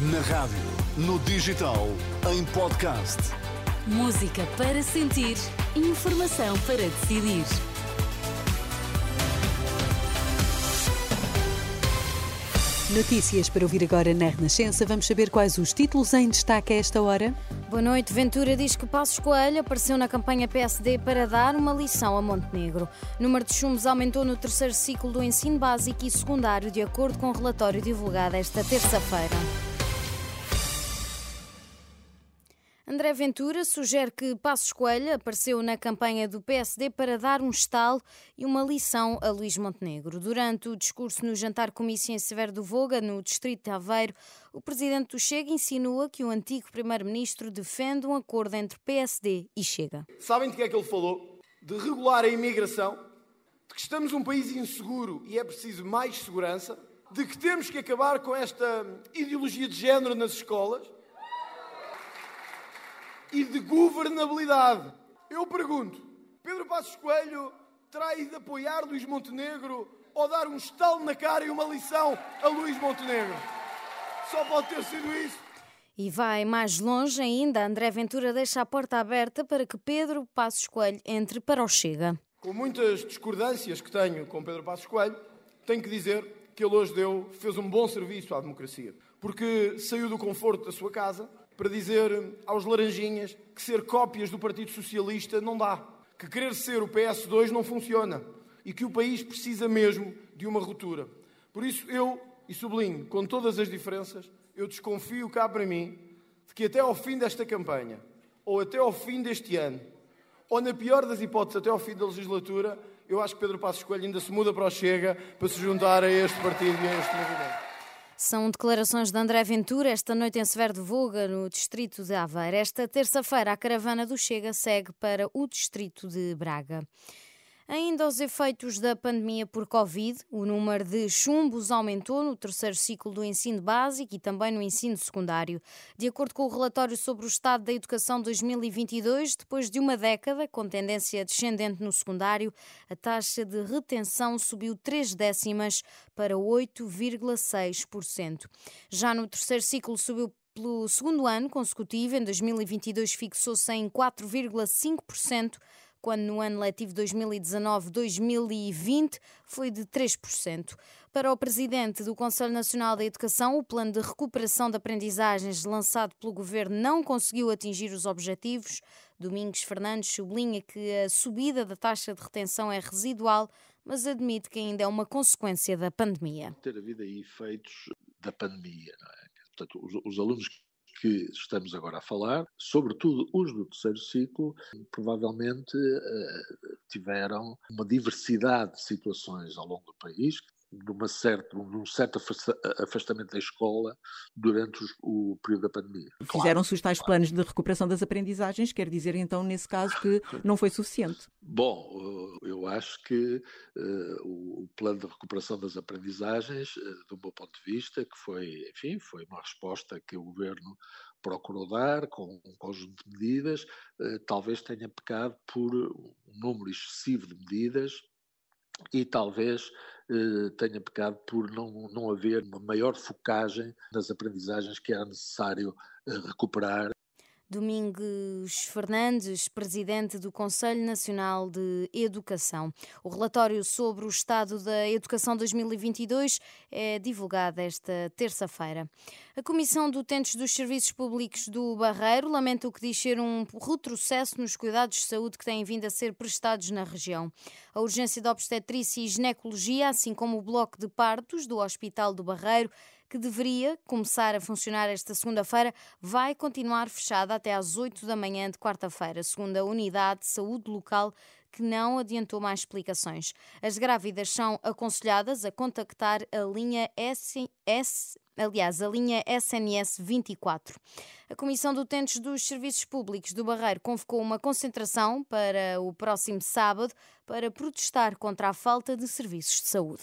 Na rádio, no digital, em podcast. Música para sentir, informação para decidir. Notícias para ouvir agora na Renascença. Vamos saber quais os títulos em destaque a esta hora. Boa noite. Ventura diz que Passos Coelho apareceu na campanha PSD para dar uma lição a Montenegro. O número de chumbos aumentou no terceiro ciclo do ensino básico e secundário, de acordo com o relatório divulgado esta terça-feira. André Ventura sugere que Passos Coelho apareceu na campanha do PSD para dar um estalo e uma lição a Luís Montenegro. Durante o discurso no jantar comício em Severo do Voga, no distrito de Aveiro, o presidente do Chega insinua que o antigo primeiro-ministro defende um acordo entre PSD e Chega. Sabem de que é que ele falou? De regular a imigração, de que estamos um país inseguro e é preciso mais segurança, de que temos que acabar com esta ideologia de género nas escolas e de governabilidade. Eu pergunto: Pedro Passos Coelho terá ido apoiar Luís Montenegro ou dar um estalo na cara e uma lição a Luís Montenegro? Só pode ter sido isso. E vai mais longe ainda, André Ventura deixa a porta aberta para que Pedro Passos Coelho entre para o Chega. Com muitas discordâncias que tenho com Pedro Passos Coelho, tenho que dizer que ele hoje deu, fez um bom serviço à democracia. Porque saiu do conforto da sua casa para dizer aos laranjinhas que ser cópias do Partido Socialista não dá, que querer ser o PS2 não funciona e que o país precisa mesmo de uma ruptura. Por isso eu, e sublinho, com todas as diferenças, eu desconfio cá para mim de que até ao fim desta campanha, ou até ao fim deste ano, ou na pior das hipóteses, até ao fim da legislatura, eu acho que Pedro Passos Coelho ainda se muda para o Chega para se juntar a este partido e a este movimento. São declarações de André Ventura esta noite em Severo de Voga, no distrito de Aveiro. Esta terça-feira, a caravana do Chega segue para o distrito de Braga. Ainda aos efeitos da pandemia por Covid, o número de chumbos aumentou no terceiro ciclo do ensino básico e também no ensino secundário. De acordo com o relatório sobre o estado da educação 2022, depois de uma década com tendência descendente no secundário, a taxa de retenção subiu três décimas para 8,6%. Já no terceiro ciclo subiu pelo segundo ano consecutivo, em 2022 fixou-se em 4,5% quando no ano letivo 2019-2020 foi de 3%. Para o presidente do Conselho Nacional da Educação, o plano de recuperação de aprendizagens lançado pelo governo não conseguiu atingir os objetivos. Domingos Fernandes sublinha que a subida da taxa de retenção é residual, mas admite que ainda é uma consequência da pandemia. Ter havido aí efeitos da pandemia, não é? Portanto, os, os alunos que estamos agora a falar, sobretudo os do terceiro ciclo, provavelmente eh, tiveram uma diversidade de situações ao longo do país numa certa, num certo afastamento da escola durante os, o período da pandemia. Fizeram-se os tais planos de recuperação das aprendizagens, quer dizer então, nesse caso, que não foi suficiente? Bom, eu acho que uh, o plano de recuperação das aprendizagens, uh, do meu ponto de vista, que foi, enfim, foi uma resposta que o governo procurou dar com um conjunto de medidas, uh, talvez tenha pecado por um número excessivo de medidas e talvez eh, tenha pecado por não, não haver uma maior focagem nas aprendizagens que era necessário eh, recuperar Domingos Fernandes, presidente do Conselho Nacional de Educação. O relatório sobre o estado da educação 2022 é divulgado esta terça-feira. A Comissão de Utentes dos Serviços Públicos do Barreiro lamenta o que diz ser um retrocesso nos cuidados de saúde que têm vindo a ser prestados na região. A urgência de obstetrícia e ginecologia, assim como o bloco de partos do Hospital do Barreiro, que deveria começar a funcionar esta segunda-feira, vai continuar fechada até às 8 da manhã de quarta-feira, segundo a Unidade de Saúde Local que não adiantou mais explicações. As grávidas são aconselhadas a contactar a linha SS, aliás, a linha SNS 24. A Comissão de Utentes dos Serviços Públicos do Barreiro convocou uma concentração para o próximo sábado para protestar contra a falta de serviços de saúde.